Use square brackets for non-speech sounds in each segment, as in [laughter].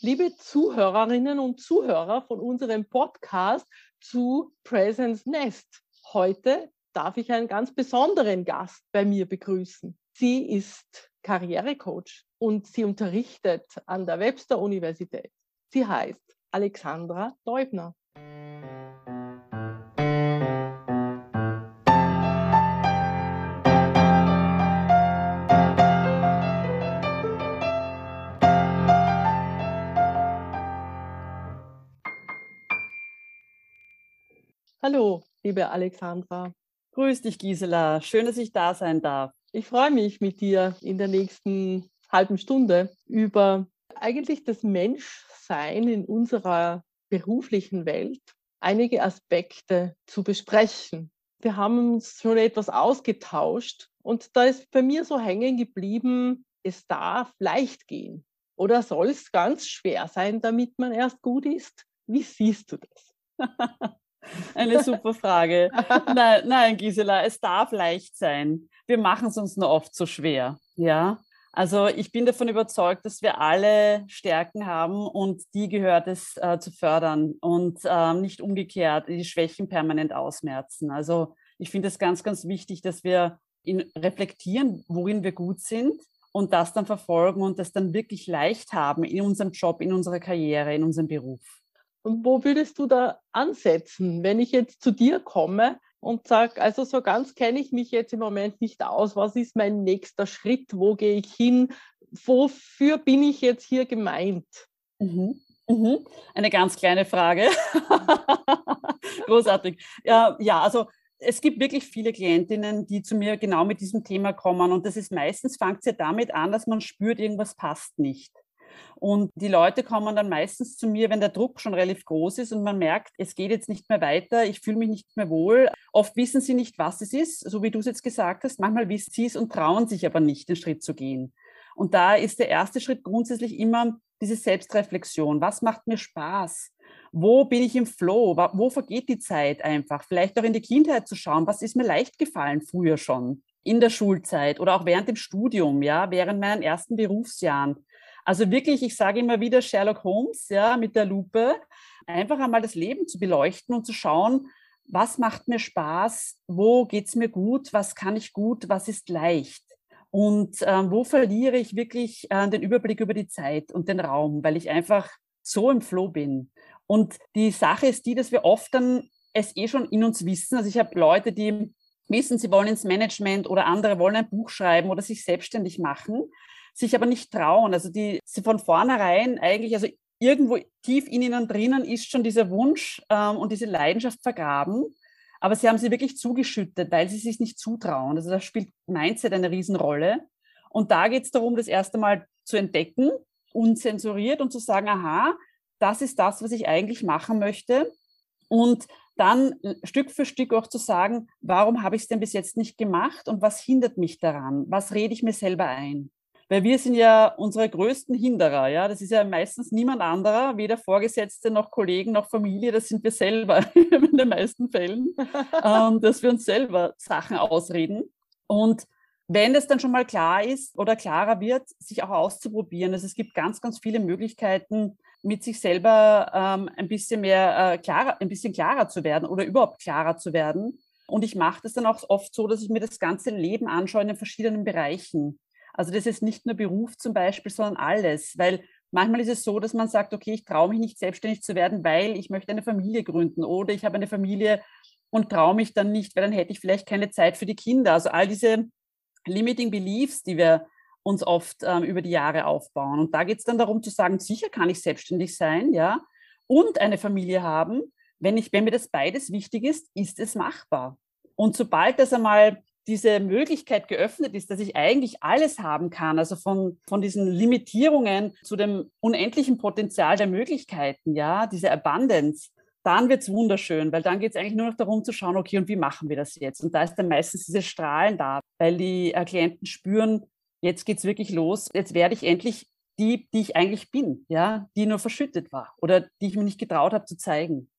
liebe Zuhörerinnen und Zuhörer von unserem Podcast zu Presence Nest. Heute darf ich einen ganz besonderen Gast bei mir begrüßen. Sie ist Karrierecoach und sie unterrichtet an der Webster Universität. Sie heißt Alexandra Deubner. Liebe Alexandra. Grüß dich, Gisela. Schön, dass ich da sein darf. Ich freue mich mit dir in der nächsten halben Stunde über eigentlich das Menschsein in unserer beruflichen Welt, einige Aspekte zu besprechen. Wir haben uns schon etwas ausgetauscht und da ist bei mir so hängen geblieben, es darf leicht gehen. Oder soll es ganz schwer sein, damit man erst gut ist? Wie siehst du das? [laughs] Eine super Frage. [laughs] Nein, nein, Gisela, es darf leicht sein. Wir machen es uns nur oft so schwer. Ja. Also ich bin davon überzeugt, dass wir alle Stärken haben und die gehört es äh, zu fördern und äh, nicht umgekehrt die Schwächen permanent ausmerzen. Also ich finde es ganz, ganz wichtig, dass wir in, reflektieren, worin wir gut sind und das dann verfolgen und das dann wirklich leicht haben in unserem Job, in unserer Karriere, in unserem Beruf. Und wo würdest du da ansetzen, wenn ich jetzt zu dir komme und sage, also so ganz kenne ich mich jetzt im Moment nicht aus, was ist mein nächster Schritt, wo gehe ich hin, wofür bin ich jetzt hier gemeint? Mhm. Mhm. Eine ganz kleine Frage. [laughs] Großartig. Ja, ja, also es gibt wirklich viele Klientinnen, die zu mir genau mit diesem Thema kommen. Und das ist meistens, fängt es ja damit an, dass man spürt, irgendwas passt nicht. Und die Leute kommen dann meistens zu mir, wenn der Druck schon relativ groß ist und man merkt, es geht jetzt nicht mehr weiter, ich fühle mich nicht mehr wohl. Oft wissen sie nicht, was es ist, so wie du es jetzt gesagt hast. Manchmal wissen sie es und trauen sich aber nicht, den Schritt zu gehen. Und da ist der erste Schritt grundsätzlich immer diese Selbstreflexion. Was macht mir Spaß? Wo bin ich im Flow? Wo vergeht die Zeit einfach? Vielleicht auch in die Kindheit zu schauen, was ist mir leicht gefallen früher schon? In der Schulzeit oder auch während dem Studium, ja, während meinen ersten Berufsjahren. Also wirklich, ich sage immer wieder Sherlock Holmes, ja, mit der Lupe, einfach einmal das Leben zu beleuchten und zu schauen, was macht mir Spaß, wo geht es mir gut, was kann ich gut, was ist leicht. Und äh, wo verliere ich wirklich äh, den Überblick über die Zeit und den Raum, weil ich einfach so im Flow bin. Und die Sache ist die, dass wir oft dann es eh schon in uns wissen. Also ich habe Leute, die wissen, sie wollen ins Management oder andere wollen ein Buch schreiben oder sich selbstständig machen sich aber nicht trauen. Also die sie von vornherein eigentlich, also irgendwo tief in ihnen drinnen ist schon dieser Wunsch ähm, und diese Leidenschaft vergraben. Aber sie haben sie wirklich zugeschüttet, weil sie sich nicht zutrauen. Also da spielt Mindset eine Riesenrolle. Und da geht es darum, das erste Mal zu entdecken, unzensuriert und zu sagen, aha, das ist das, was ich eigentlich machen möchte. Und dann Stück für Stück auch zu sagen, warum habe ich es denn bis jetzt nicht gemacht und was hindert mich daran? Was rede ich mir selber ein? Weil wir sind ja unsere größten Hinderer. Ja? Das ist ja meistens niemand anderer, weder Vorgesetzte noch Kollegen noch Familie. Das sind wir selber [laughs] in den meisten Fällen, [laughs] ähm, dass wir uns selber Sachen ausreden. Und wenn es dann schon mal klar ist oder klarer wird, sich auch auszuprobieren. Also es gibt ganz, ganz viele Möglichkeiten, mit sich selber ähm, ein bisschen mehr äh, klarer, ein bisschen klarer zu werden oder überhaupt klarer zu werden. Und ich mache das dann auch oft so, dass ich mir das ganze Leben anschaue in den verschiedenen Bereichen. Also das ist nicht nur Beruf zum Beispiel, sondern alles, weil manchmal ist es so, dass man sagt, okay, ich traue mich nicht selbstständig zu werden, weil ich möchte eine Familie gründen oder ich habe eine Familie und traue mich dann nicht, weil dann hätte ich vielleicht keine Zeit für die Kinder. Also all diese limiting beliefs, die wir uns oft ähm, über die Jahre aufbauen. Und da geht es dann darum zu sagen, sicher kann ich selbstständig sein, ja, und eine Familie haben. Wenn, ich, wenn mir das beides wichtig ist, ist es machbar. Und sobald das einmal diese Möglichkeit geöffnet ist, dass ich eigentlich alles haben kann, also von, von diesen Limitierungen zu dem unendlichen Potenzial der Möglichkeiten, ja, diese Abundance, dann wird es wunderschön, weil dann geht es eigentlich nur noch darum zu schauen, okay, und wie machen wir das jetzt? Und da ist dann meistens dieses Strahlen da, weil die äh, Klienten spüren, jetzt geht es wirklich los, jetzt werde ich endlich die, die ich eigentlich bin, ja, die nur verschüttet war oder die ich mir nicht getraut habe zu zeigen.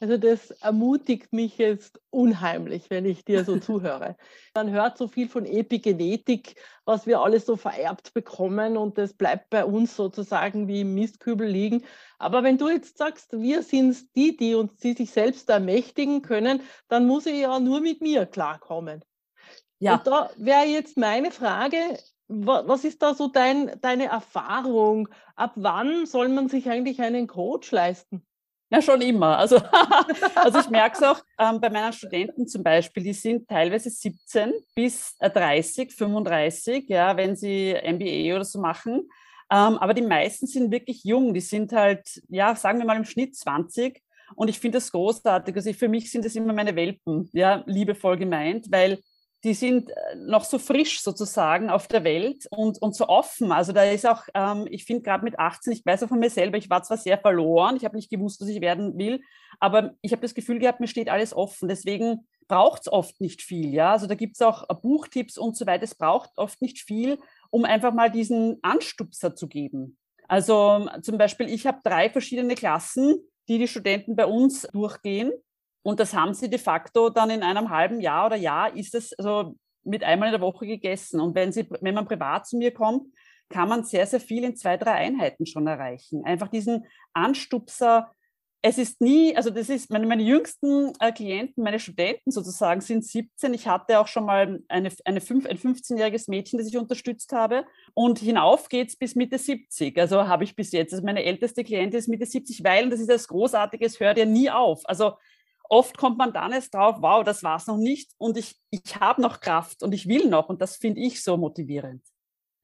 Also das ermutigt mich jetzt unheimlich, wenn ich dir so zuhöre. [laughs] Man hört so viel von Epigenetik, was wir alles so vererbt bekommen und das bleibt bei uns sozusagen wie im Mistkübel liegen. Aber wenn du jetzt sagst, wir sind die, die uns die sich selbst ermächtigen können, dann muss ich ja nur mit mir klarkommen. Ja. Und da wäre jetzt meine Frage, was ist da so dein, deine Erfahrung? Ab wann soll man sich eigentlich einen Coach leisten? [laughs] Ja, schon immer. Also, [laughs] also ich merke es auch ähm, bei meinen Studenten zum Beispiel, die sind teilweise 17 bis 30, äh, 35, ja, wenn sie MBA oder so machen. Ähm, aber die meisten sind wirklich jung. Die sind halt, ja, sagen wir mal im Schnitt 20. Und ich finde das großartig. Also ich, für mich sind das immer meine Welpen, ja, liebevoll gemeint, weil die sind äh, noch so frisch sozusagen auf der Welt und, und so offen. Also da ist auch, ähm, ich finde gerade mit 18, ich weiß auch von mir selber, ich war zwar sehr verloren, ich habe nicht gewusst, was ich werden will, aber ich habe das Gefühl gehabt, mir steht alles offen. Deswegen braucht es oft nicht viel. Ja? Also da gibt es auch äh, Buchtipps und so weiter. Es braucht oft nicht viel, um einfach mal diesen Anstupser zu geben. Also zum Beispiel, ich habe drei verschiedene Klassen, die die Studenten bei uns durchgehen. Und das haben sie de facto dann in einem halben Jahr oder Jahr ist es also mit einmal in der Woche gegessen. Und wenn, sie, wenn man privat zu mir kommt, kann man sehr, sehr viel in zwei, drei Einheiten schon erreichen. Einfach diesen Anstupser. Es ist nie, also das ist, meine, meine jüngsten äh, Klienten, meine Studenten sozusagen sind 17. Ich hatte auch schon mal eine, eine fünf, ein 15-jähriges Mädchen, das ich unterstützt habe. Und hinauf geht es bis Mitte 70. Also habe ich bis jetzt. Also meine älteste Klientin ist Mitte 70, weil, und das ist das Großartige, es hört ja nie auf. Also oft kommt man dann erst drauf, wow, das war es noch nicht und ich, ich habe noch Kraft und ich will noch und das finde ich so motivierend.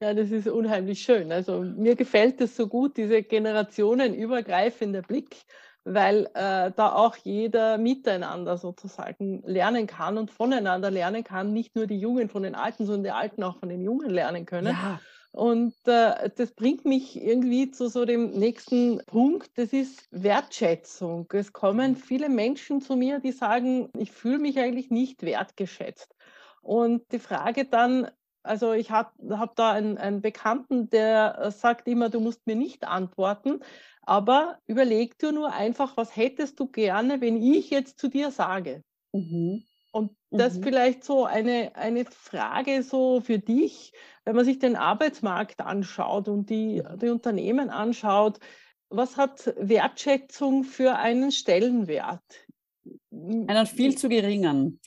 Ja, das ist unheimlich schön. Also mir gefällt es so gut, diese generationenübergreifende Blick, weil äh, da auch jeder miteinander sozusagen lernen kann und voneinander lernen kann, nicht nur die Jungen von den Alten, sondern die Alten auch von den Jungen lernen können. Ja. Und äh, das bringt mich irgendwie zu so dem nächsten Punkt, das ist Wertschätzung. Es kommen mhm. viele Menschen zu mir, die sagen, ich fühle mich eigentlich nicht wertgeschätzt. Und die Frage dann, also ich habe hab da einen, einen, Bekannten, der sagt immer, du musst mir nicht antworten, aber überleg dir nur einfach, was hättest du gerne, wenn ich jetzt zu dir sage. Mhm. Und das mhm. vielleicht so eine, eine Frage so für dich, wenn man sich den Arbeitsmarkt anschaut und die, mhm. die Unternehmen anschaut, was hat Wertschätzung für einen Stellenwert? Einen viel zu geringen.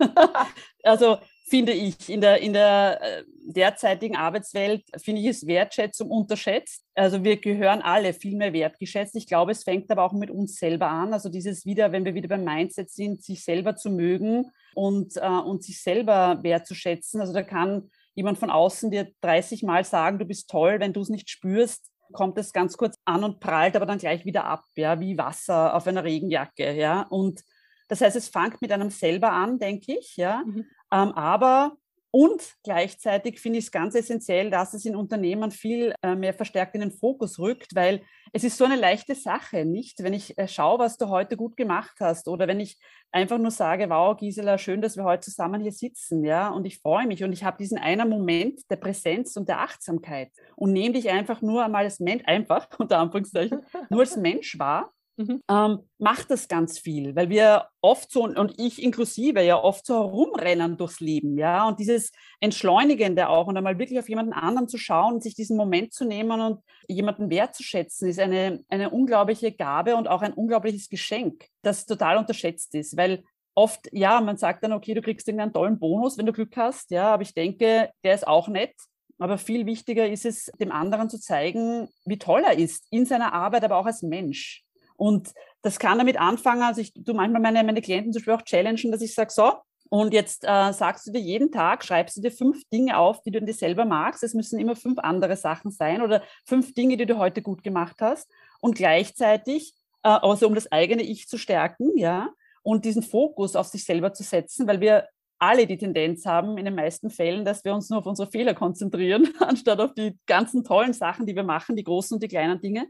[laughs] also finde ich, in der, in der äh, derzeitigen Arbeitswelt, finde ich es Wertschätzung unterschätzt. Also wir gehören alle viel mehr wertgeschätzt. Ich glaube, es fängt aber auch mit uns selber an. Also dieses wieder, wenn wir wieder beim Mindset sind, sich selber zu mögen und, äh, und sich selber wertzuschätzen. Also da kann jemand von außen dir 30 Mal sagen, du bist toll, wenn du es nicht spürst, kommt es ganz kurz an und prallt aber dann gleich wieder ab, ja, wie Wasser auf einer Regenjacke, ja. Und das heißt, es fängt mit einem selber an, denke ich, ja. Mhm. Ähm, aber und gleichzeitig finde ich es ganz essentiell, dass es in Unternehmen viel äh, mehr verstärkt in den Fokus rückt, weil es ist so eine leichte Sache, nicht? Wenn ich äh, schaue, was du heute gut gemacht hast oder wenn ich einfach nur sage, wow, Gisela, schön, dass wir heute zusammen hier sitzen, ja, und ich freue mich und ich habe diesen einen Moment der Präsenz und der Achtsamkeit und nehme dich einfach nur einmal als Mensch, einfach [laughs] unter Anführungszeichen, nur als Mensch wahr Mhm. Ähm, macht das ganz viel, weil wir oft so, und ich inklusive, ja oft so herumrennen durchs Leben, ja, und dieses Entschleunigende auch und einmal wirklich auf jemanden anderen zu schauen, sich diesen Moment zu nehmen und jemanden wertzuschätzen, ist eine, eine unglaubliche Gabe und auch ein unglaubliches Geschenk, das total unterschätzt ist, weil oft, ja, man sagt dann, okay, du kriegst irgendeinen tollen Bonus, wenn du Glück hast, ja, aber ich denke, der ist auch nett, aber viel wichtiger ist es, dem anderen zu zeigen, wie toll er ist, in seiner Arbeit, aber auch als Mensch. Und das kann damit anfangen, also ich tue manchmal meine, meine Klienten zum Beispiel auch challengen, dass ich sage, so, und jetzt äh, sagst du dir jeden Tag, schreibst du dir fünf Dinge auf, die du dir selber magst. Es müssen immer fünf andere Sachen sein oder fünf Dinge, die du heute gut gemacht hast. Und gleichzeitig, äh, also um das eigene Ich zu stärken, ja, und diesen Fokus auf sich selber zu setzen, weil wir alle die Tendenz haben, in den meisten Fällen, dass wir uns nur auf unsere Fehler konzentrieren, [laughs] anstatt auf die ganzen tollen Sachen, die wir machen, die großen und die kleinen Dinge.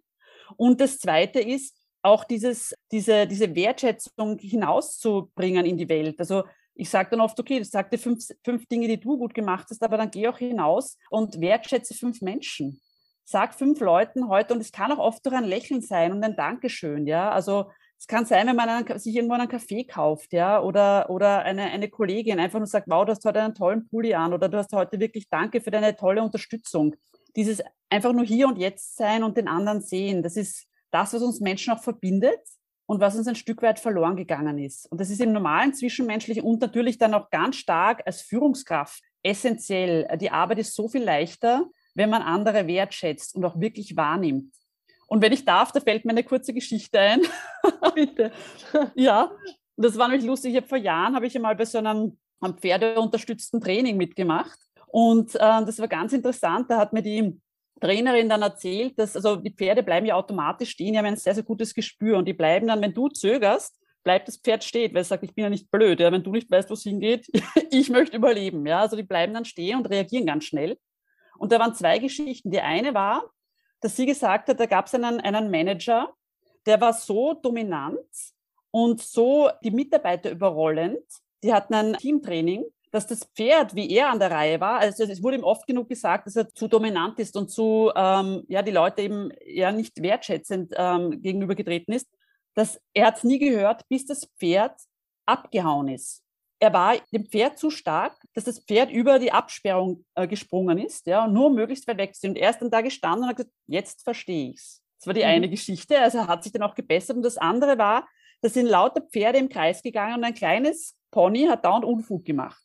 Und das Zweite ist, auch dieses, diese, diese Wertschätzung hinauszubringen in die Welt. Also ich sage dann oft, okay, sag dir fünf, fünf Dinge, die du gut gemacht hast, aber dann geh auch hinaus und wertschätze fünf Menschen. Sag fünf Leuten heute, und es kann auch oft durch ein Lächeln sein und ein Dankeschön, ja. Also Es kann sein, wenn man einen, sich irgendwo einen Kaffee kauft, ja, oder, oder eine, eine Kollegin einfach nur sagt, wow, du hast heute einen tollen Pulli an oder du hast heute wirklich Danke für deine tolle Unterstützung. Dieses einfach nur hier und jetzt sein und den anderen sehen, das ist das, was uns Menschen auch verbindet und was uns ein Stück weit verloren gegangen ist. Und das ist im normalen Zwischenmenschlichen und natürlich dann auch ganz stark als Führungskraft essentiell. Die Arbeit ist so viel leichter, wenn man andere wertschätzt und auch wirklich wahrnimmt. Und wenn ich darf, da fällt mir eine kurze Geschichte ein. [laughs] Bitte. ja, das war nämlich lustig. Ich habe vor Jahren habe ich einmal bei so einem, einem pferdeunterstützten Training mitgemacht. Und äh, das war ganz interessant. Da hat mir die Trainerin dann erzählt, dass also die Pferde bleiben ja automatisch stehen, die haben ein sehr, sehr gutes Gespür und die bleiben dann, wenn du zögerst, bleibt das Pferd stehen, weil es sagt, ich bin ja nicht blöd, ja, wenn du nicht weißt, wo es hingeht, [laughs] ich möchte überleben. Ja, also die bleiben dann stehen und reagieren ganz schnell. Und da waren zwei Geschichten. Die eine war, dass sie gesagt hat, da gab es einen, einen Manager, der war so dominant und so die Mitarbeiter überrollend. Die hatten ein Teamtraining, dass das Pferd, wie er an der Reihe war, also es wurde ihm oft genug gesagt, dass er zu dominant ist und zu, ähm, ja, die Leute eben ja nicht wertschätzend ähm, gegenübergetreten ist, dass er hat es nie gehört, bis das Pferd abgehauen ist er war dem Pferd zu stark, dass das Pferd über die Absperrung äh, gesprungen ist, ja, und nur möglichst weit weg ist. Und er ist dann da gestanden und hat gesagt, jetzt verstehe ich es. Das war die mhm. eine Geschichte, also er hat sich dann auch gebessert. Und das andere war, da sind lauter Pferde im Kreis gegangen und ein kleines Pony hat dauernd Unfug gemacht.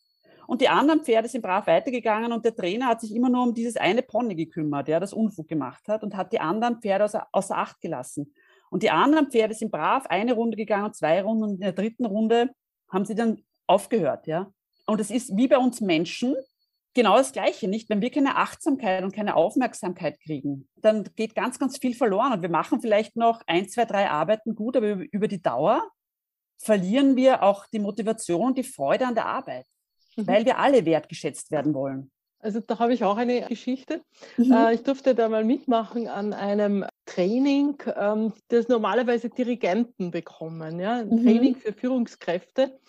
Und die anderen Pferde sind brav weitergegangen und der Trainer hat sich immer nur um dieses eine Pony gekümmert, ja, das Unfug gemacht hat und hat die anderen Pferde außer, außer Acht gelassen. Und die anderen Pferde sind brav eine Runde gegangen, zwei Runden und in der dritten Runde haben sie dann aufgehört, ja. Und es ist wie bei uns Menschen genau das Gleiche, nicht? Wenn wir keine Achtsamkeit und keine Aufmerksamkeit kriegen, dann geht ganz, ganz viel verloren und wir machen vielleicht noch ein, zwei, drei Arbeiten gut, aber über die Dauer verlieren wir auch die Motivation und die Freude an der Arbeit, mhm. weil wir alle wertgeschätzt werden wollen. Also da habe ich auch eine Geschichte. Mhm. Äh, ich durfte da mal mitmachen an einem Training, ähm, das normalerweise Dirigenten bekommen. Ja? Ein mhm. Training für Führungskräfte.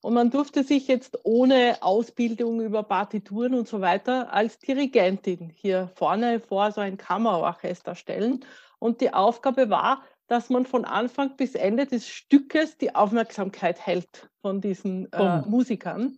Und man durfte sich jetzt ohne Ausbildung über Partituren und so weiter als Dirigentin hier vorne vor so ein Kammerorchester stellen. Und die Aufgabe war, dass man von Anfang bis Ende des Stückes die Aufmerksamkeit hält von diesen äh, Musikern.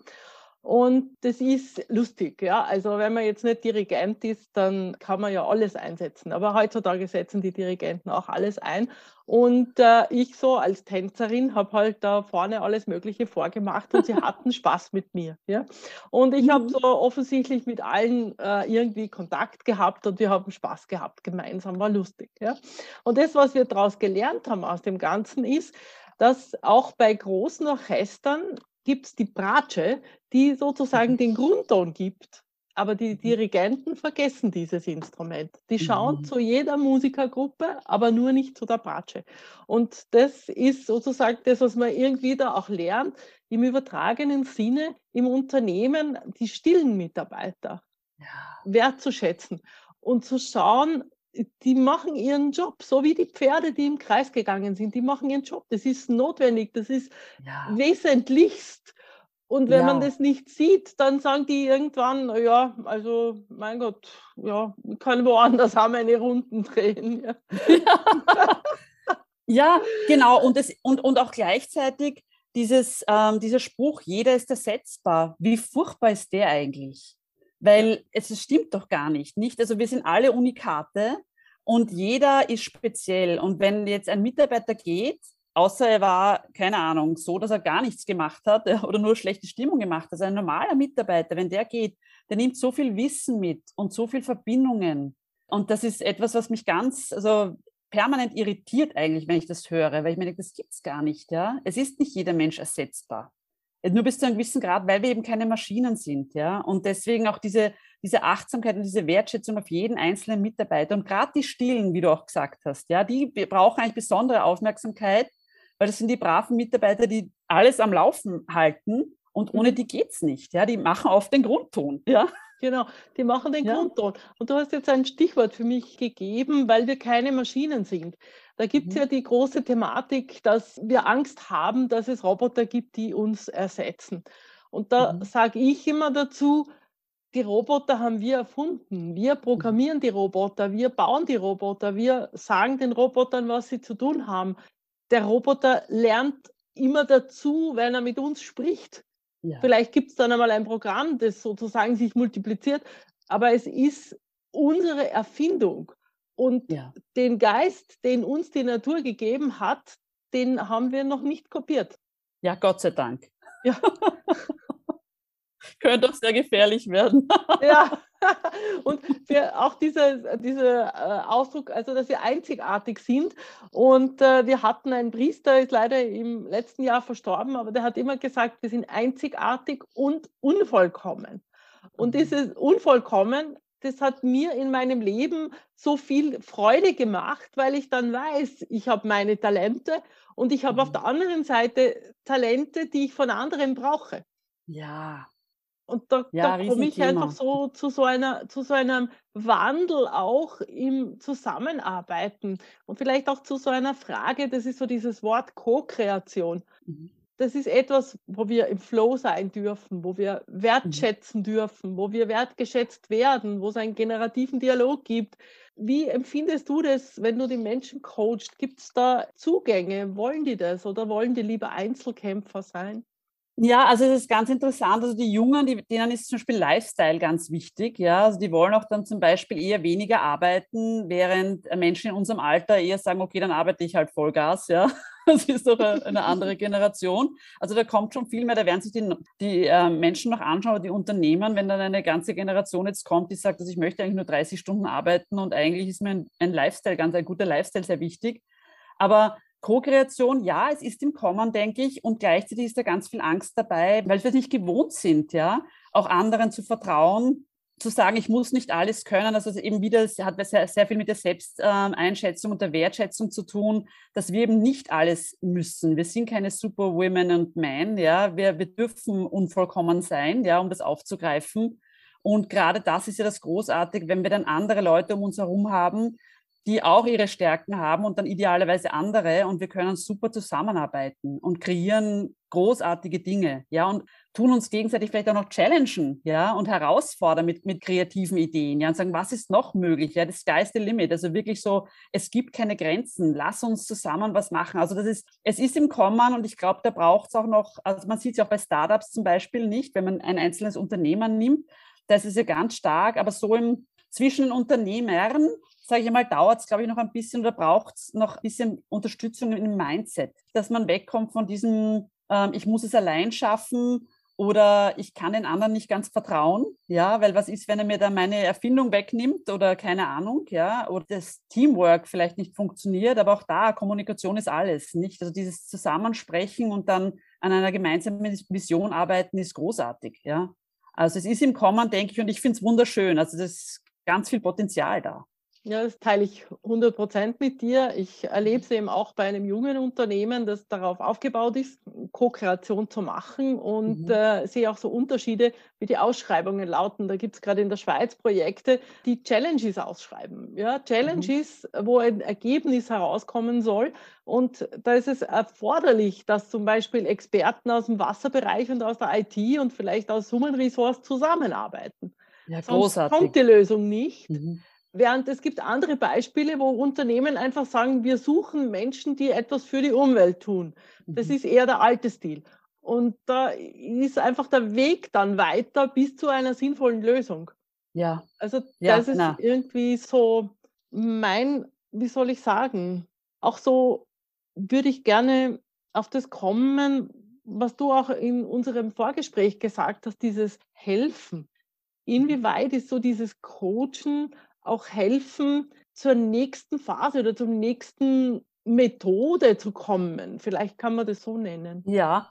Und das ist lustig, ja. Also wenn man jetzt nicht Dirigent ist, dann kann man ja alles einsetzen. Aber heutzutage setzen die Dirigenten auch alles ein. Und äh, ich so als Tänzerin habe halt da vorne alles Mögliche vorgemacht und sie [laughs] hatten Spaß mit mir. Ja? Und ich habe mhm. so offensichtlich mit allen äh, irgendwie Kontakt gehabt und wir haben Spaß gehabt gemeinsam, war lustig. Ja? Und das, was wir daraus gelernt haben aus dem Ganzen, ist, dass auch bei großen Orchestern gibt es die Bratsche, die sozusagen mhm. den Grundton gibt. Aber die mhm. Dirigenten vergessen dieses Instrument. Die schauen mhm. zu jeder Musikergruppe, aber nur nicht zu der Bratsche. Und das ist sozusagen das, was man irgendwie da auch lernt, im übertragenen Sinne im Unternehmen die stillen Mitarbeiter ja. wertzuschätzen und zu schauen, die machen ihren Job, so wie die Pferde, die im Kreis gegangen sind, die machen ihren Job. Das ist notwendig, das ist ja. wesentlichst. Und wenn ja. man das nicht sieht, dann sagen die irgendwann, ja, also mein Gott, ja, ich kann woanders auch meine Runden drehen. Ja, [laughs] ja genau. Und, das, und, und auch gleichzeitig dieses, ähm, dieser Spruch, jeder ist ersetzbar. Wie furchtbar ist der eigentlich? Weil es stimmt doch gar nicht, nicht? Also wir sind alle Unikate und jeder ist speziell. Und wenn jetzt ein Mitarbeiter geht, außer er war, keine Ahnung, so, dass er gar nichts gemacht hat [laughs] oder nur schlechte Stimmung gemacht hat, also ein normaler Mitarbeiter, wenn der geht, der nimmt so viel Wissen mit und so viel Verbindungen. Und das ist etwas, was mich ganz, also permanent irritiert eigentlich, wenn ich das höre, weil ich mir denke, das gibt es gar nicht. Ja? Es ist nicht jeder Mensch ersetzbar nur bis zu einem gewissen Grad, weil wir eben keine Maschinen sind, ja. Und deswegen auch diese, diese Achtsamkeit und diese Wertschätzung auf jeden einzelnen Mitarbeiter. Und gerade die Stillen, wie du auch gesagt hast, ja, die brauchen eigentlich besondere Aufmerksamkeit, weil das sind die braven Mitarbeiter, die alles am Laufen halten und ohne mhm. die geht es nicht. Ja, die machen oft den Grundton. Ja. Genau, die machen den ja. Grundton. Und du hast jetzt ein Stichwort für mich gegeben, weil wir keine Maschinen sind. Da gibt es mhm. ja die große Thematik, dass wir Angst haben, dass es Roboter gibt, die uns ersetzen. Und da mhm. sage ich immer dazu, die Roboter haben wir erfunden. Wir mhm. programmieren die Roboter, wir bauen die Roboter, wir sagen den Robotern, was sie zu tun haben. der Roboter lernt immer dazu, wenn er mit uns spricht. Ja. Vielleicht gibt es dann einmal ein Programm, das sozusagen sich multipliziert, aber es ist unsere Erfindung. Und ja. den Geist, den uns die Natur gegeben hat, den haben wir noch nicht kopiert. Ja, Gott sei Dank. Ja. [laughs] Könnte doch sehr gefährlich werden. ja, [laughs] [laughs] und für auch dieser, dieser äh, Ausdruck, also dass wir einzigartig sind. Und äh, wir hatten einen Priester, ist leider im letzten Jahr verstorben, aber der hat immer gesagt, wir sind einzigartig und unvollkommen. Und mhm. dieses Unvollkommen, das hat mir in meinem Leben so viel Freude gemacht, weil ich dann weiß, ich habe meine Talente und ich habe auf mhm. der anderen Seite Talente, die ich von anderen brauche. Ja. Und da, ja, da komme ich einfach so zu so, einer, zu so einem Wandel auch im Zusammenarbeiten und vielleicht auch zu so einer Frage, das ist so dieses Wort Co-Kreation. Mhm. Das ist etwas, wo wir im Flow sein dürfen, wo wir mhm. wertschätzen mhm. dürfen, wo wir wertgeschätzt werden, wo es einen generativen Dialog gibt. Wie empfindest du das, wenn du die Menschen coachst? Gibt es da Zugänge? Wollen die das oder wollen die lieber Einzelkämpfer sein? Ja, also es ist ganz interessant. Also die Jungen, die, denen ist zum Beispiel Lifestyle ganz wichtig. Ja, also die wollen auch dann zum Beispiel eher weniger arbeiten, während Menschen in unserem Alter eher sagen, okay, dann arbeite ich halt Vollgas. Ja, [laughs] das ist doch eine andere [laughs] Generation. Also da kommt schon viel mehr. Da werden sich die, die äh, Menschen noch anschauen, die Unternehmen, wenn dann eine ganze Generation jetzt kommt, die sagt, dass ich möchte eigentlich nur 30 Stunden arbeiten und eigentlich ist mir ein, ein Lifestyle, ganz ein guter Lifestyle sehr wichtig. Aber Co-Kreation, ja, es ist im Kommen, denke ich, und gleichzeitig ist da ganz viel Angst dabei, weil wir nicht gewohnt sind, ja, auch anderen zu vertrauen, zu sagen, ich muss nicht alles können. Also eben wieder, es hat sehr, sehr viel mit der Selbsteinschätzung und der Wertschätzung zu tun, dass wir eben nicht alles müssen. Wir sind keine Superwomen und Men, ja, wir, wir dürfen unvollkommen sein, ja, um das aufzugreifen. Und gerade das ist ja das Großartige, wenn wir dann andere Leute um uns herum haben, die auch ihre Stärken haben und dann idealerweise andere. Und wir können super zusammenarbeiten und kreieren großartige Dinge, ja, und tun uns gegenseitig vielleicht auch noch challengen, ja, und herausfordern mit, mit kreativen Ideen, ja, und sagen, was ist noch möglich, ja, das Sky is the limit, also wirklich so, es gibt keine Grenzen, lass uns zusammen was machen, also das ist, es ist im Kommen und ich glaube, da braucht es auch noch, also man sieht es ja auch bei Startups zum Beispiel nicht, wenn man ein einzelnes Unternehmen nimmt, das ist ja ganz stark, aber so im zwischen den Unternehmern sage ich einmal, dauert es, glaube ich, noch ein bisschen oder braucht es noch ein bisschen Unterstützung im Mindset, dass man wegkommt von diesem, ähm, ich muss es allein schaffen oder ich kann den anderen nicht ganz vertrauen, ja, weil was ist, wenn er mir da meine Erfindung wegnimmt oder keine Ahnung, ja, oder das Teamwork vielleicht nicht funktioniert, aber auch da, Kommunikation ist alles, nicht? Also dieses Zusammensprechen und dann an einer gemeinsamen Vision arbeiten ist großartig, ja. Also es ist im Kommen, denke ich, und ich finde es wunderschön. Also das ist ganz viel Potenzial da. Ja, das teile ich 100 Prozent mit dir. Ich erlebe es eben auch bei einem jungen Unternehmen, das darauf aufgebaut ist, Co-Kreation zu machen und mhm. äh, sehe auch so Unterschiede, wie die Ausschreibungen lauten. Da gibt es gerade in der Schweiz Projekte, die Challenges ausschreiben. Ja, Challenges, mhm. wo ein Ergebnis herauskommen soll. Und da ist es erforderlich, dass zum Beispiel Experten aus dem Wasserbereich und aus der IT und vielleicht aus Human Resource zusammenarbeiten. Ja, großartig. Sonst kommt die Lösung nicht. Mhm. Während es gibt andere Beispiele, wo Unternehmen einfach sagen, wir suchen Menschen, die etwas für die Umwelt tun. Das mhm. ist eher der alte Stil. Und da ist einfach der Weg dann weiter bis zu einer sinnvollen Lösung. Ja. Also ja, das ist na. irgendwie so mein, wie soll ich sagen, auch so würde ich gerne auf das kommen, was du auch in unserem Vorgespräch gesagt hast, dieses Helfen. Mhm. Inwieweit ist so dieses Coachen auch helfen, zur nächsten Phase oder zum nächsten Methode zu kommen. Vielleicht kann man das so nennen. Ja,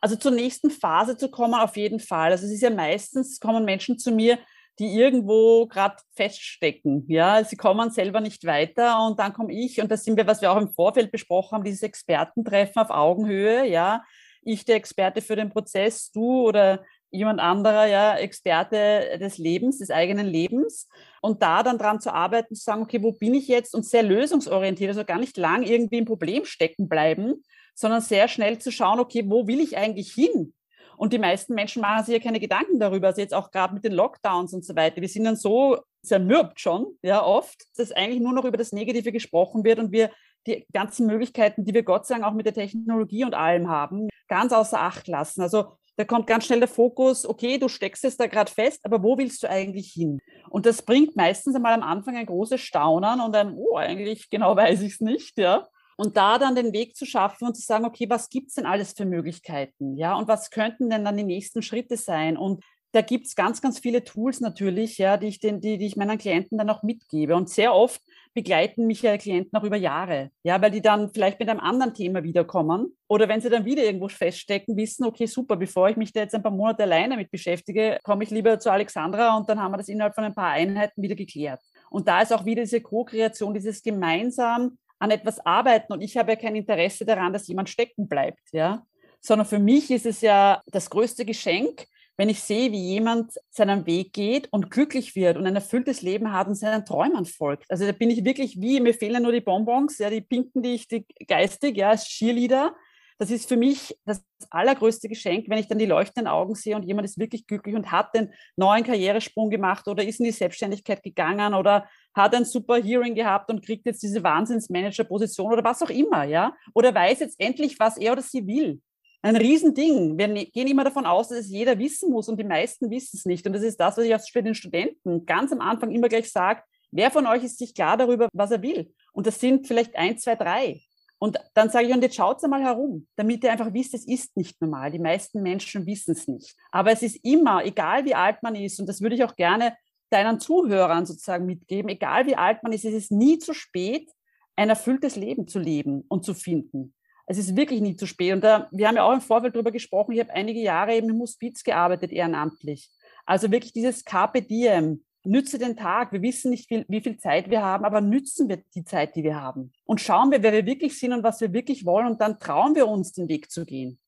also zur nächsten Phase zu kommen, auf jeden Fall. Also es ist ja meistens, kommen Menschen zu mir, die irgendwo gerade feststecken. Ja, sie kommen selber nicht weiter und dann komme ich und das sind wir, was wir auch im Vorfeld besprochen haben, dieses Expertentreffen auf Augenhöhe. Ja, ich der Experte für den Prozess, du oder jemand anderer, ja, Experte des Lebens, des eigenen Lebens. Und da dann dran zu arbeiten, zu sagen, okay, wo bin ich jetzt? Und sehr lösungsorientiert, also gar nicht lang irgendwie im Problem stecken bleiben, sondern sehr schnell zu schauen, okay, wo will ich eigentlich hin? Und die meisten Menschen machen sich ja keine Gedanken darüber, also jetzt auch gerade mit den Lockdowns und so weiter. Wir sind dann so zermürbt schon, ja, oft, dass eigentlich nur noch über das Negative gesprochen wird und wir die ganzen Möglichkeiten, die wir Gott sei Dank auch mit der Technologie und allem haben, ganz außer Acht lassen. Also da kommt ganz schnell der Fokus, okay, du steckst es da gerade fest, aber wo willst du eigentlich hin? Und das bringt meistens einmal am Anfang ein großes Staunen und ein, oh, eigentlich genau [laughs] weiß ich es nicht, ja. Und da dann den Weg zu schaffen und zu sagen, okay, was gibt es denn alles für Möglichkeiten? Ja, und was könnten denn dann die nächsten Schritte sein? Und da gibt es ganz, ganz viele Tools natürlich, ja, die ich, den, die, die ich meinen Klienten dann auch mitgebe. Und sehr oft begleiten mich ja Klienten auch über Jahre, ja, weil die dann vielleicht mit einem anderen Thema wiederkommen oder wenn sie dann wieder irgendwo feststecken, wissen, okay, super, bevor ich mich da jetzt ein paar Monate alleine mit beschäftige, komme ich lieber zu Alexandra und dann haben wir das innerhalb von ein paar Einheiten wieder geklärt. Und da ist auch wieder diese Co-Kreation, dieses gemeinsam an etwas arbeiten und ich habe ja kein Interesse daran, dass jemand stecken bleibt, ja, sondern für mich ist es ja das größte Geschenk, wenn ich sehe, wie jemand seinen Weg geht und glücklich wird und ein erfülltes Leben hat und seinen Träumen folgt. Also da bin ich wirklich wie, mir fehlen nur die Bonbons, ja, die pinken, die ich die geistig, ja, als Cheerleader. Das ist für mich das allergrößte Geschenk, wenn ich dann die leuchtenden Augen sehe und jemand ist wirklich glücklich und hat den neuen Karrieresprung gemacht oder ist in die Selbstständigkeit gegangen oder hat ein super Hearing gehabt und kriegt jetzt diese Wahnsinnsmanager-Position oder was auch immer, ja? Oder weiß jetzt endlich, was er oder sie will ein Riesending. Wir ne-, gehen immer davon aus, dass es jeder wissen muss und die meisten wissen es nicht. Und das ist das, was ich auch für den Studenten ganz am Anfang immer gleich sage. Wer von euch ist sich klar darüber, was er will? Und das sind vielleicht ein, zwei, drei. Und dann sage ich, und jetzt schaut mal herum, damit ihr einfach wisst, es ist nicht normal. Die meisten Menschen wissen es nicht. Aber es ist immer, egal wie alt man ist, und das würde ich auch gerne deinen Zuhörern sozusagen mitgeben, egal wie alt man ist, es ist nie zu spät, ein erfülltes Leben zu leben und zu finden es ist wirklich nie zu spät. Und da, wir haben ja auch im Vorfeld darüber gesprochen, ich habe einige Jahre eben im Hospiz gearbeitet, ehrenamtlich. Also wirklich dieses Carpe Diem, nütze den Tag. Wir wissen nicht, wie, wie viel Zeit wir haben, aber nützen wir die Zeit, die wir haben. Und schauen wir, wer wir wirklich sind und was wir wirklich wollen. Und dann trauen wir uns, den Weg zu gehen.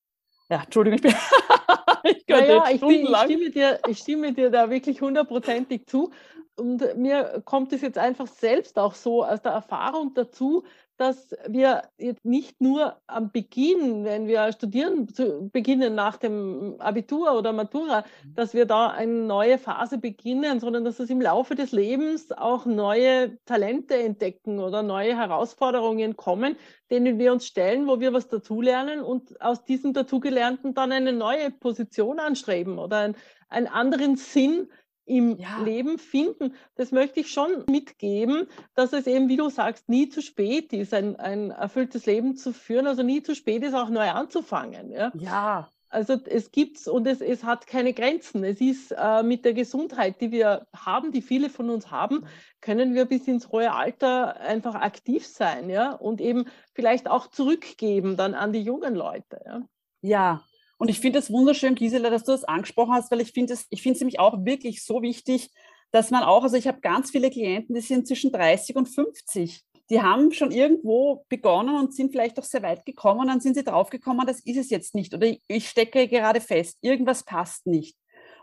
Ja, Entschuldigung, ich bin. [laughs] ich, naja, ich, bin, ich, stimme dir, ich stimme dir da wirklich hundertprozentig zu. Und mir kommt es jetzt einfach selbst auch so aus der Erfahrung dazu, dass wir jetzt nicht nur am Beginn, wenn wir studieren zu beginnen nach dem Abitur oder Matura, mhm. dass wir da eine neue Phase beginnen, sondern dass es im Laufe des Lebens auch neue Talente entdecken oder neue Herausforderungen kommen, denen wir uns stellen, wo wir was dazulernen und aus diesem Dazugelernten dann eine neue Position anstreben oder einen, einen anderen Sinn im ja. Leben finden. Das möchte ich schon mitgeben, dass es eben, wie du sagst, nie zu spät ist, ein, ein erfülltes Leben zu führen. Also nie zu spät ist, auch neu anzufangen. Ja. ja. Also es gibt und es, es hat keine Grenzen. Es ist äh, mit der Gesundheit, die wir haben, die viele von uns haben, können wir bis ins hohe Alter einfach aktiv sein, ja, und eben vielleicht auch zurückgeben dann an die jungen Leute. Ja, ja und ich finde es wunderschön, Gisela, dass du das angesprochen hast, weil ich finde es, ich finde es nämlich auch wirklich so wichtig, dass man auch, also ich habe ganz viele Klienten, die sind zwischen 30 und 50. Die haben schon irgendwo begonnen und sind vielleicht auch sehr weit gekommen und dann sind sie draufgekommen, das ist es jetzt nicht oder ich stecke gerade fest, irgendwas passt nicht.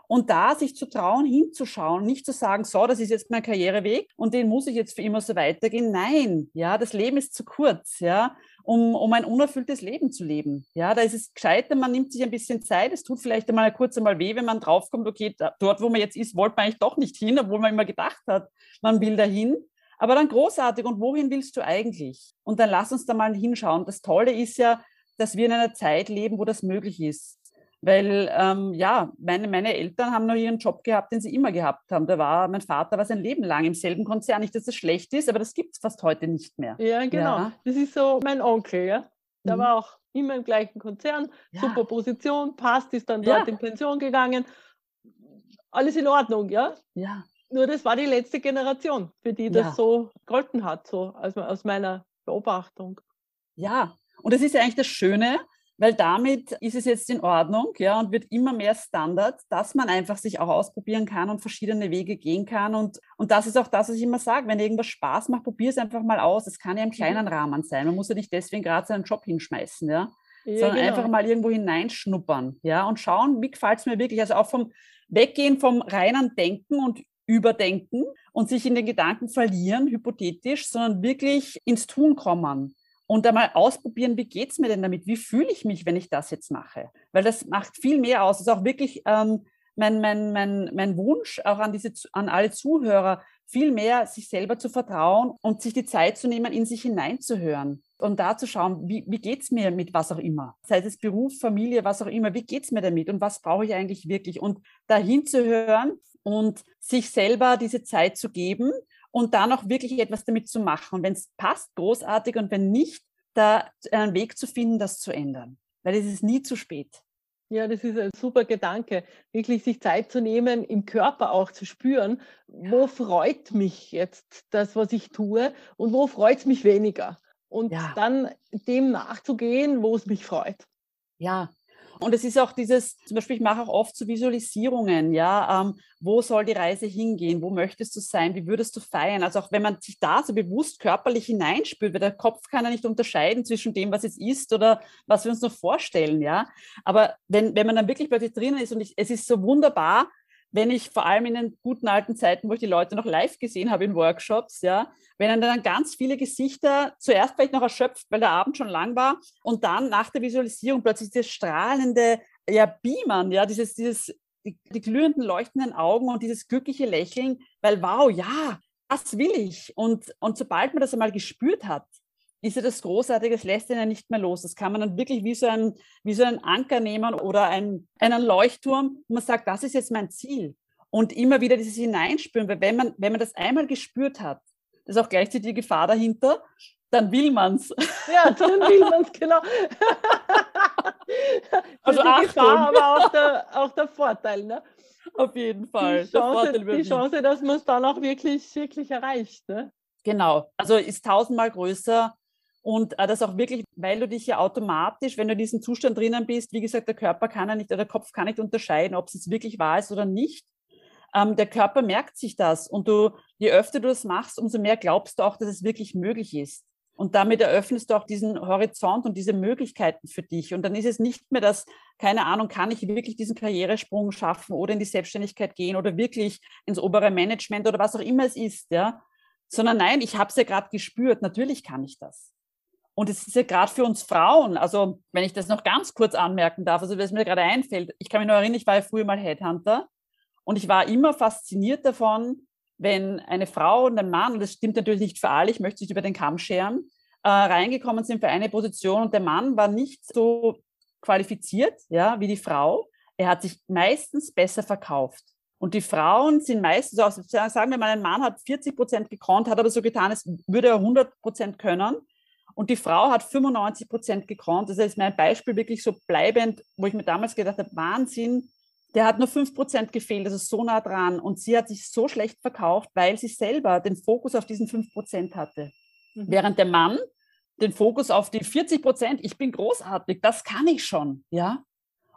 Und da sich zu trauen, hinzuschauen, nicht zu sagen, so, das ist jetzt mein Karriereweg und den muss ich jetzt für immer so weitergehen. Nein, ja, das Leben ist zu kurz, ja um, um ein unerfülltes Leben zu leben. Ja, da ist es gescheiter, man nimmt sich ein bisschen Zeit. Es tut vielleicht einmal kurz einmal weh, wenn man draufkommt, okay, da, dort, wo man jetzt ist, wollte man eigentlich doch nicht hin, obwohl man immer gedacht hat, man will dahin. Aber dann großartig. Und wohin willst du eigentlich? Und dann lass uns da mal hinschauen. Das Tolle ist ja, dass wir in einer Zeit leben, wo das möglich ist. Weil ähm, ja, meine, meine Eltern haben noch ihren Job gehabt, den sie immer gehabt haben. Da war mein Vater war sein Leben lang im selben Konzern. Nicht, dass das schlecht ist, aber das gibt es fast heute nicht mehr. Ja, genau. Ja. Das ist so mein Onkel, ja. Der mhm. war auch immer im gleichen Konzern, ja. super Position, passt, ist dann dort ja. in Pension gegangen. Alles in Ordnung, ja? Ja. Nur das war die letzte Generation, für die das so gegolten hat, so aus, aus meiner Beobachtung. Ja, und das ist ja eigentlich das Schöne, weil damit ist es jetzt in Ordnung ja, und wird immer mehr Standard, dass man einfach sich auch ausprobieren kann und verschiedene Wege gehen kann. Und, und das ist auch das, was ich immer sage, wenn irgendwas Spaß macht, probier es einfach mal aus. Es kann ja im kleinen. Rahmen sein. Man muss ja nicht deswegen gerade seinen Job hinschmeißen, ja. ja sondern genau. einfach mal irgendwo hineinschnuppern ja, und schauen, wie gefällt es mir wirklich. Also auch vom Weggehen vom reinen Denken und Überdenken und sich in den Gedanken verlieren, hypothetisch, sondern wirklich ins Tun kommen und einmal ausprobieren, wie geht es mir denn damit? Wie fühle ich mich, wenn ich das jetzt mache? Weil das macht viel mehr aus. Das ist auch wirklich ähm, mein, mein, mein, mein Wunsch auch an, diese, an alle Zuhörer, viel mehr sich selber zu vertrauen und sich die Zeit zu nehmen, in sich hineinzuhören. Und da zu schauen, wie, wie geht es mir mit was auch immer, sei es Beruf, Familie, was auch immer, wie geht es mir damit und was brauche ich eigentlich wirklich? Und dahin zu hören und sich selber diese Zeit zu geben und dann auch wirklich etwas damit zu machen. Und wenn es passt, großartig und wenn nicht, da einen Weg zu finden, das zu ändern. Weil es ist nie zu spät. Ja, das ist ein super Gedanke, wirklich sich Zeit zu nehmen, im Körper auch zu spüren, wo freut mich jetzt das, was ich tue und wo freut es mich weniger. Und ja. dann dem nachzugehen, wo es mich freut. Ja, und es ist auch dieses, zum Beispiel, ich mache auch oft so Visualisierungen, ja, ähm, wo soll die Reise hingehen, wo möchtest du sein, wie würdest du feiern? Also auch wenn man sich da so bewusst körperlich hineinspürt, weil der Kopf kann ja nicht unterscheiden zwischen dem, was jetzt ist oder was wir uns noch vorstellen, ja. Aber wenn, wenn man dann wirklich plötzlich drinnen ist und ich, es ist so wunderbar, wenn ich vor allem in den guten alten Zeiten, wo ich die Leute noch live gesehen habe in Workshops, ja, wenn dann ganz viele Gesichter zuerst vielleicht noch erschöpft, weil der Abend schon lang war und dann nach der Visualisierung plötzlich dieses strahlende ja, Beamern, ja, dieses, dieses, die, die glühenden, leuchtenden Augen und dieses glückliche Lächeln, weil wow, ja, das will ich. Und, und sobald man das einmal gespürt hat, ist ja das Großartige, es lässt ihn ja nicht mehr los. Das kann man dann wirklich wie so ein, wie so ein Anker nehmen oder ein, einen Leuchtturm, wo man sagt, das ist jetzt mein Ziel. Und immer wieder dieses Hineinspüren, weil wenn man, wenn man das einmal gespürt hat, das ist auch gleichzeitig die Gefahr dahinter, dann will man es. Ja, dann will man es, genau. [laughs] also die Gefahr, aber auch der, auch der Vorteil. Ne? Auf jeden Fall. Die Chance, die Chance dass man es dann auch wirklich, wirklich erreicht. Ne? Genau, also ist tausendmal größer und äh, das auch wirklich, weil du dich ja automatisch, wenn du in diesem Zustand drinnen bist, wie gesagt, der Körper kann ja nicht, oder der Kopf kann nicht unterscheiden, ob es jetzt wirklich wahr ist oder nicht. Ähm, der Körper merkt sich das und du, je öfter du das machst, umso mehr glaubst du auch, dass es wirklich möglich ist. Und damit eröffnest du auch diesen Horizont und diese Möglichkeiten für dich. Und dann ist es nicht mehr das, keine Ahnung, kann ich wirklich diesen Karrieresprung schaffen oder in die Selbstständigkeit gehen oder wirklich ins obere Management oder was auch immer es ist, ja. Sondern nein, ich habe es ja gerade gespürt, natürlich kann ich das. Und es ist ja gerade für uns Frauen, also wenn ich das noch ganz kurz anmerken darf, also was mir gerade einfällt, ich kann mich nur erinnern, ich war ja früher mal Headhunter und ich war immer fasziniert davon, wenn eine Frau und ein Mann, und das stimmt natürlich nicht für alle, ich möchte nicht über den Kamm scheren, äh, reingekommen sind für eine Position und der Mann war nicht so qualifiziert ja, wie die Frau. Er hat sich meistens besser verkauft. Und die Frauen sind meistens, also sagen wir mal, ein Mann hat 40 Prozent gekonnt, hat aber so getan, als würde er 100 Prozent können. Und die Frau hat 95 Prozent gekonnt. Das ist mein Beispiel wirklich so bleibend, wo ich mir damals gedacht habe, Wahnsinn, der hat nur 5 Prozent gefehlt, das ist so nah dran. Und sie hat sich so schlecht verkauft, weil sie selber den Fokus auf diesen 5 Prozent hatte. Mhm. Während der Mann den Fokus auf die 40 Prozent, ich bin großartig, das kann ich schon, ja.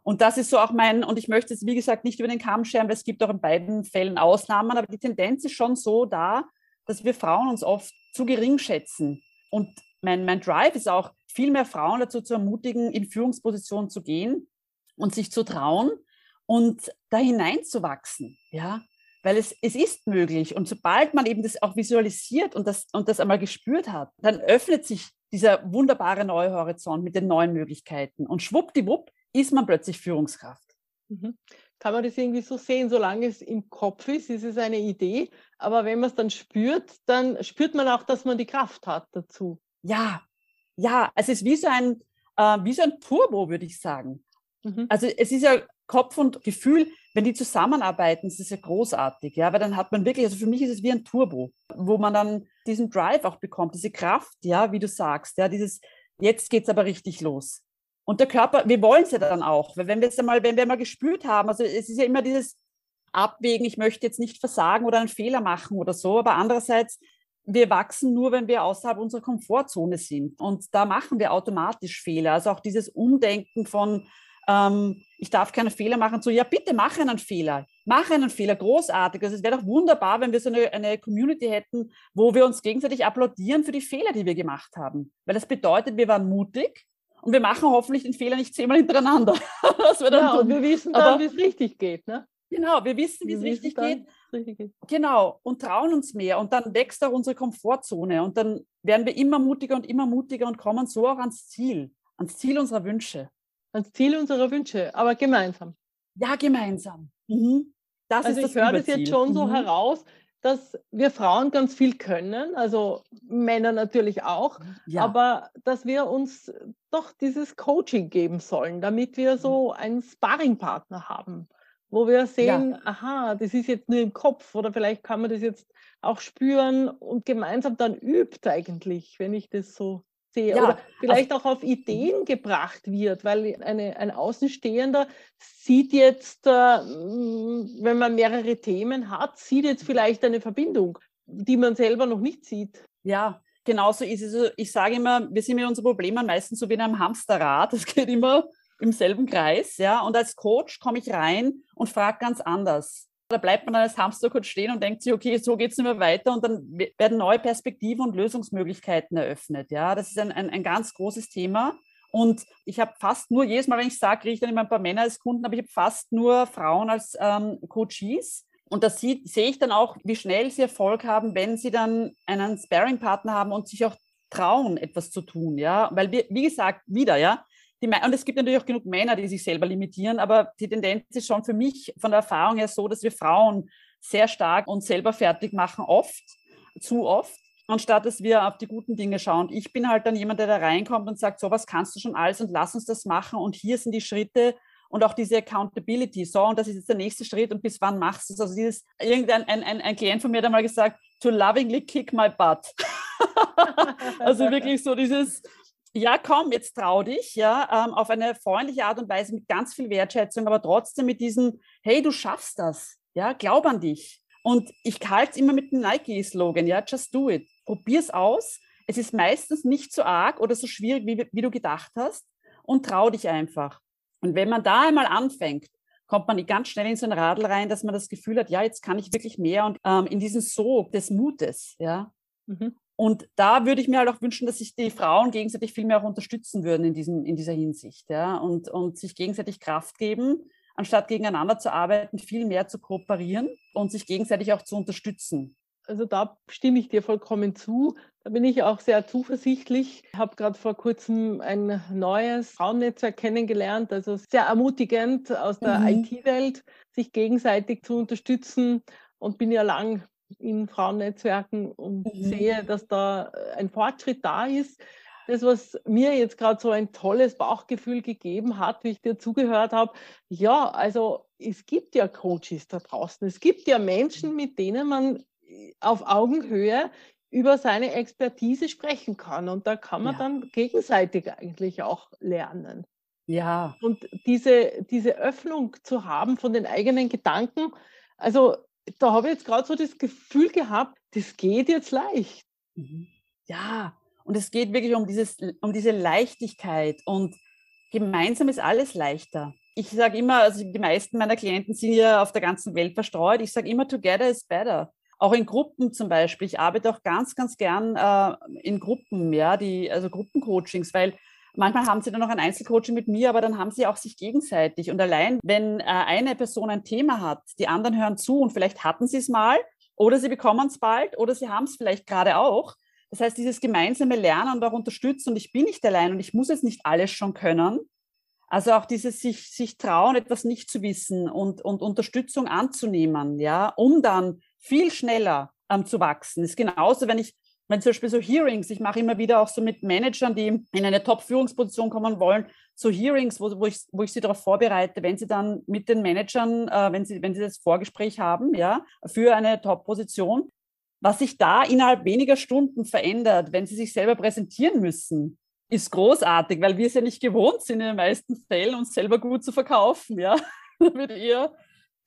Und das ist so auch mein, und ich möchte es, wie gesagt, nicht über den Kamm scheren, weil es gibt auch in beiden Fällen Ausnahmen, aber die Tendenz ist schon so da, dass wir Frauen uns oft zu gering schätzen. Und mein, mein Drive ist auch, viel mehr Frauen dazu zu ermutigen, in Führungspositionen zu gehen und sich zu trauen und da hineinzuwachsen, ja, weil es, es ist möglich. Und sobald man eben das auch visualisiert und das, und das einmal gespürt hat, dann öffnet sich dieser wunderbare neue Horizont mit den neuen Möglichkeiten. Und schwuppdiwupp ist man plötzlich Führungskraft. Mhm. Kann man das irgendwie so sehen, solange es im Kopf ist, ist es eine Idee. Aber wenn man es dann spürt, dann spürt man auch, dass man die Kraft hat dazu. Ja, ja, es ist wie so ein, äh, wie so ein Turbo, würde ich sagen. Mhm. Also es ist ja Kopf und Gefühl, wenn die zusammenarbeiten, das ist ja großartig, ja, weil dann hat man wirklich, also für mich ist es wie ein Turbo, wo man dann diesen Drive auch bekommt, diese Kraft, ja, wie du sagst, ja, dieses, jetzt geht es aber richtig los. Und der Körper, wir wollen es ja dann auch, weil wenn wir es einmal, wenn wir mal gespürt haben, also es ist ja immer dieses Abwägen, ich möchte jetzt nicht versagen oder einen Fehler machen oder so, aber andererseits wir wachsen nur, wenn wir außerhalb unserer Komfortzone sind. Und da machen wir automatisch Fehler. Also auch dieses Umdenken von, ähm, ich darf keine Fehler machen, so, ja, bitte mach einen Fehler. Mach einen Fehler, großartig. Also es wäre doch wunderbar, wenn wir so eine, eine Community hätten, wo wir uns gegenseitig applaudieren für die Fehler, die wir gemacht haben. Weil das bedeutet, wir waren mutig und wir machen hoffentlich den Fehler nicht zehnmal hintereinander. [laughs] das dann ja, und wir wissen dann, wie es richtig geht. Ne? Genau, wir wissen, wie es richtig geht. richtig geht. Genau, und trauen uns mehr. Und dann wächst auch unsere Komfortzone. Und dann werden wir immer mutiger und immer mutiger und kommen so auch ans Ziel, ans Ziel unserer Wünsche. Ans Ziel unserer Wünsche, aber gemeinsam. Ja, gemeinsam. Mhm. Das also ist das ich höre das jetzt schon mhm. so heraus, dass wir Frauen ganz viel können, also Männer natürlich auch, ja. aber dass wir uns doch dieses Coaching geben sollen, damit wir so mhm. einen Sparringpartner haben, wo wir sehen, ja. aha, das ist jetzt nur im Kopf oder vielleicht kann man das jetzt auch spüren und gemeinsam dann übt eigentlich, wenn ich das so sehe. Ja, oder vielleicht also, auch auf Ideen gebracht wird, weil eine, ein Außenstehender sieht jetzt, äh, wenn man mehrere Themen hat, sieht jetzt vielleicht eine Verbindung, die man selber noch nicht sieht. Ja, genauso ist es. Ich sage immer, wir sind mit unseren Problemen meistens so wie in einem Hamsterrad. Es geht immer im selben Kreis. Ja? Und als Coach komme ich rein und frage ganz anders. Da bleibt man als Hamstercoach stehen und denkt sich, okay, so geht es nicht mehr weiter und dann werden neue Perspektiven und Lösungsmöglichkeiten eröffnet. Ja, das ist ein, ein, ein ganz großes Thema. Und ich habe fast nur, jedes Mal, wenn ich sage, kriege ich dann immer ein paar Männer als Kunden, aber ich habe fast nur Frauen als ähm, Coaches. Und das sehe ich dann auch, wie schnell sie Erfolg haben, wenn sie dann einen Sparing-Partner haben und sich auch trauen, etwas zu tun. Ja, weil wir, wie gesagt, wieder, ja, die, und es gibt natürlich auch genug Männer, die sich selber limitieren, aber die Tendenz ist schon für mich von der Erfahrung her so, dass wir Frauen sehr stark uns selber fertig machen, oft, zu oft, anstatt dass wir auf die guten Dinge schauen. Ich bin halt dann jemand, der da reinkommt und sagt, so was kannst du schon alles und lass uns das machen und hier sind die Schritte und auch diese Accountability. So, und das ist jetzt der nächste Schritt und bis wann machst du es? Also dieses, irgendein ein, ein, ein Klient von mir hat einmal gesagt, to lovingly kick my butt. [laughs] also [laughs] wirklich so dieses, ja, komm, jetzt trau dich, ja, ähm, auf eine freundliche Art und Weise mit ganz viel Wertschätzung, aber trotzdem mit diesem, hey, du schaffst das, ja, glaub an dich. Und ich halte es immer mit dem Nike-Slogan, ja, just do it. Probier's aus. Es ist meistens nicht so arg oder so schwierig, wie, wie du gedacht hast und trau dich einfach. Und wenn man da einmal anfängt, kommt man ganz schnell in so ein Radl rein, dass man das Gefühl hat, ja, jetzt kann ich wirklich mehr und ähm, in diesen Sog des Mutes, ja. Mhm. Und da würde ich mir halt auch wünschen, dass sich die Frauen gegenseitig viel mehr auch unterstützen würden in, diesem, in dieser Hinsicht ja? und, und sich gegenseitig Kraft geben, anstatt gegeneinander zu arbeiten, viel mehr zu kooperieren und sich gegenseitig auch zu unterstützen. Also da stimme ich dir vollkommen zu. Da bin ich auch sehr zuversichtlich. Ich habe gerade vor kurzem ein neues Frauennetzwerk kennengelernt, also sehr ermutigend aus der mhm. IT-Welt, sich gegenseitig zu unterstützen und bin ja lang in Frauennetzwerken und mhm. sehe, dass da äh, ein Fortschritt da ist. Das, was mir jetzt gerade so ein tolles Bauchgefühl gegeben hat, wie ich dir zugehört habe, ja, also es gibt ja Coaches da draußen, es gibt ja Menschen, mit denen man äh, auf Augenhöhe über seine Expertise sprechen kann. Und da kann man ja. dann gegenseitig eigentlich auch lernen. Ja. Und diese, diese Öffnung zu haben von den eigenen Gedanken, also da habe ich jetzt gerade so das Gefühl gehabt, das geht jetzt leicht. Mhm. Ja, und es geht wirklich um, dieses, um diese Leichtigkeit und gemeinsam ist alles leichter. Ich sage immer, also die meisten meiner Klienten sind ja auf der ganzen Welt verstreut. Ich sage immer, together is better. Auch in Gruppen zum Beispiel. Ich arbeite auch ganz, ganz gern äh, in Gruppen, ja, die, also Gruppencoachings, weil Manchmal haben sie dann noch ein Einzelcoaching mit mir, aber dann haben sie auch sich gegenseitig. Und allein, wenn äh, eine Person ein Thema hat, die anderen hören zu und vielleicht hatten sie es mal oder sie bekommen es bald oder sie haben es vielleicht gerade auch. Das heißt, dieses gemeinsame Lernen und auch unterstützen und ich bin nicht allein und ich muss es nicht alles schon können. Also auch dieses sich, sich trauen, etwas nicht zu wissen und, und Unterstützung anzunehmen, ja, um dann viel schneller ähm, zu wachsen. Das ist genauso, wenn ich wenn zum Beispiel so Hearings, ich mache immer wieder auch so mit Managern, die in eine Top-Führungsposition kommen wollen, so Hearings, wo, wo, ich, wo ich sie darauf vorbereite, wenn sie dann mit den Managern, äh, wenn, sie, wenn sie das Vorgespräch haben, ja, für eine Top-Position, was sich da innerhalb weniger Stunden verändert, wenn sie sich selber präsentieren müssen, ist großartig, weil wir es ja nicht gewohnt sind, in den meisten Fällen uns selber gut zu verkaufen. Ja? [laughs] da wird eher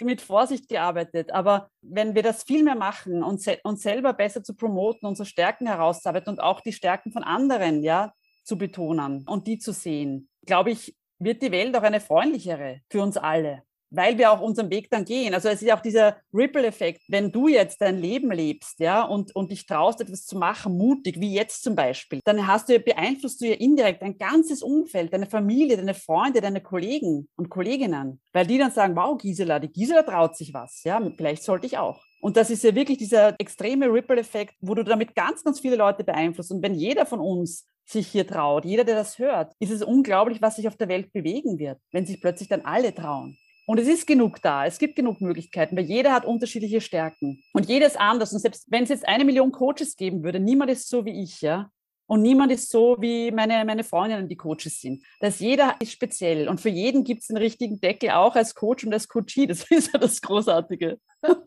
mit Vorsicht gearbeitet. Aber wenn wir das viel mehr machen und se uns selber besser zu promoten, unsere Stärken herauszuarbeiten und auch die Stärken von anderen ja, zu betonen und die zu sehen, glaube ich, wird die Welt auch eine freundlichere für uns alle weil wir auch unseren Weg dann gehen. Also es ist auch dieser Ripple-Effekt, wenn du jetzt dein Leben lebst, ja, und, und dich traust, etwas zu machen, mutig, wie jetzt zum Beispiel, dann hast du ja, beeinflusst du ja indirekt dein ganzes Umfeld, deine Familie, deine Freunde, deine Kollegen und Kolleginnen, weil die dann sagen, wow, Gisela, die Gisela traut sich was, ja, vielleicht sollte ich auch. Und das ist ja wirklich dieser extreme Ripple-Effekt, wo du damit ganz, ganz viele Leute beeinflusst. Und wenn jeder von uns sich hier traut, jeder, der das hört, ist es unglaublich, was sich auf der Welt bewegen wird, wenn sich plötzlich dann alle trauen. Und es ist genug da. Es gibt genug Möglichkeiten, weil jeder hat unterschiedliche Stärken. Und jedes anders. Und selbst wenn es jetzt eine Million Coaches geben würde, niemand ist so wie ich, ja. Und niemand ist so wie meine, meine Freundinnen, die Coaches sind. Das jeder ist speziell. Und für jeden gibt es den richtigen Deckel, auch als Coach und als Coachie. Das [laughs] ist ja das Großartige. [laughs]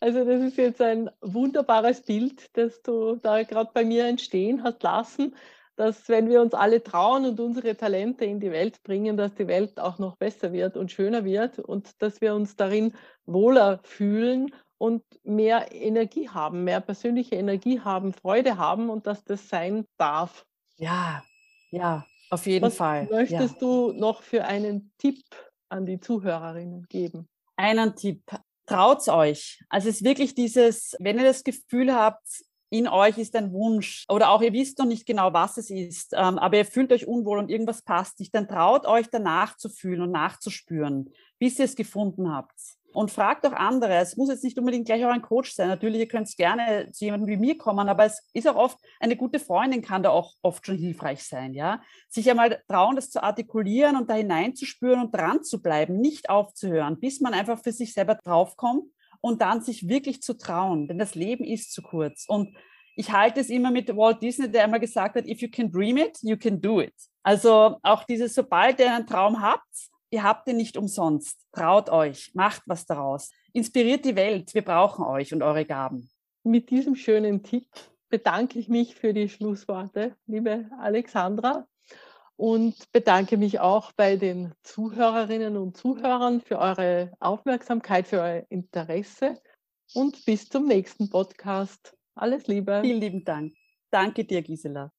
Also das ist jetzt ein wunderbares Bild, das du da gerade bei mir entstehen hast lassen, dass wenn wir uns alle trauen und unsere Talente in die Welt bringen, dass die Welt auch noch besser wird und schöner wird und dass wir uns darin wohler fühlen und mehr Energie haben, mehr persönliche Energie haben, Freude haben und dass das sein darf. Ja, ja, auf jeden Was Fall. Möchtest ja. du noch für einen Tipp an die Zuhörerinnen geben? Einen Tipp. Traut's euch. Also es ist wirklich dieses, wenn ihr das Gefühl habt, in euch ist ein Wunsch oder auch ihr wisst noch nicht genau, was es ist, ähm, aber ihr fühlt euch unwohl und irgendwas passt nicht, dann traut euch danach zu fühlen und nachzuspüren, bis ihr es gefunden habt und fragt auch andere. Es muss jetzt nicht unbedingt gleich ein Coach sein. Natürlich, ihr könnt gerne zu jemandem wie mir kommen, aber es ist auch oft, eine gute Freundin kann da auch oft schon hilfreich sein, ja. Sich einmal trauen, das zu artikulieren und da hineinzuspüren und dran zu bleiben, nicht aufzuhören, bis man einfach für sich selber draufkommt und dann sich wirklich zu trauen, denn das Leben ist zu kurz. Und ich halte es immer mit Walt Disney, der einmal gesagt hat, if you can dream it, you can do it. Also auch dieses, sobald ihr einen Traum habt, ihr habt ihn nicht umsonst. Traut euch, macht was daraus. Inspiriert die Welt. Wir brauchen euch und eure Gaben. Mit diesem schönen Tipp bedanke ich mich für die Schlussworte, liebe Alexandra, und bedanke mich auch bei den Zuhörerinnen und Zuhörern für eure Aufmerksamkeit, für euer Interesse und bis zum nächsten Podcast. Alles Liebe. Vielen lieben Dank. Danke dir, Gisela.